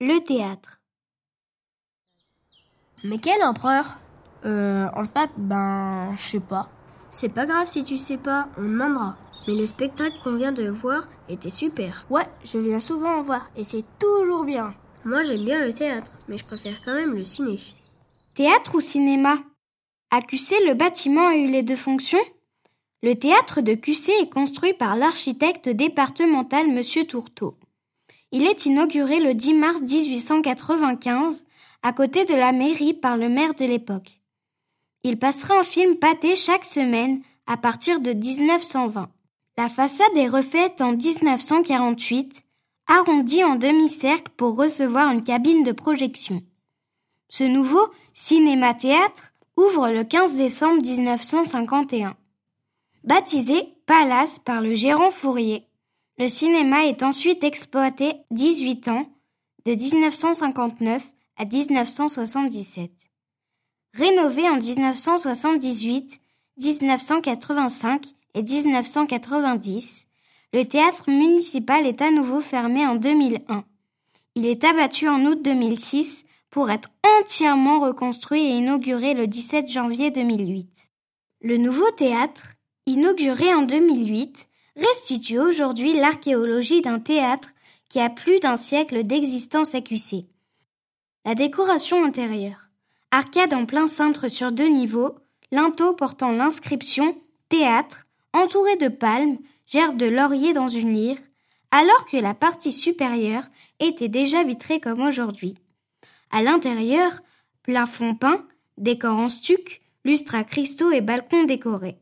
Le théâtre. Mais quel empereur? Euh, en fait, ben, je sais pas. C'est pas grave si tu sais pas, on demandera. Mais le spectacle qu'on vient de voir était super. Ouais, je viens souvent en voir et c'est toujours bien. Moi j'aime bien le théâtre, mais je préfère quand même le ciné. Théâtre ou cinéma? À QC, le bâtiment a eu les deux fonctions Le théâtre de QC est construit par l'architecte départemental Monsieur Tourteau. Il est inauguré le 10 mars 1895 à côté de la mairie par le maire de l'époque. Il passera en film pâté chaque semaine à partir de 1920. La façade est refaite en 1948, arrondie en demi-cercle pour recevoir une cabine de projection. Ce nouveau cinéma-théâtre ouvre le 15 décembre 1951. Baptisé Palace par le gérant Fourier, le cinéma est ensuite exploité 18 ans, de 1959 à 1977. Rénové en 1978, 1985 et 1990, le théâtre municipal est à nouveau fermé en 2001. Il est abattu en août 2006 pour être entièrement reconstruit et inauguré le 17 janvier 2008. Le nouveau théâtre, inauguré en 2008, restitue aujourd'hui l'archéologie d'un théâtre qui a plus d'un siècle d'existence QC. La décoration intérieure. Arcade en plein cintre sur deux niveaux, linteau portant l'inscription Théâtre, entouré de palmes, gerbes de laurier dans une lyre, alors que la partie supérieure était déjà vitrée comme aujourd'hui. À l'intérieur, plafond peint, décor en stuc, lustre à cristaux et balcons décorés.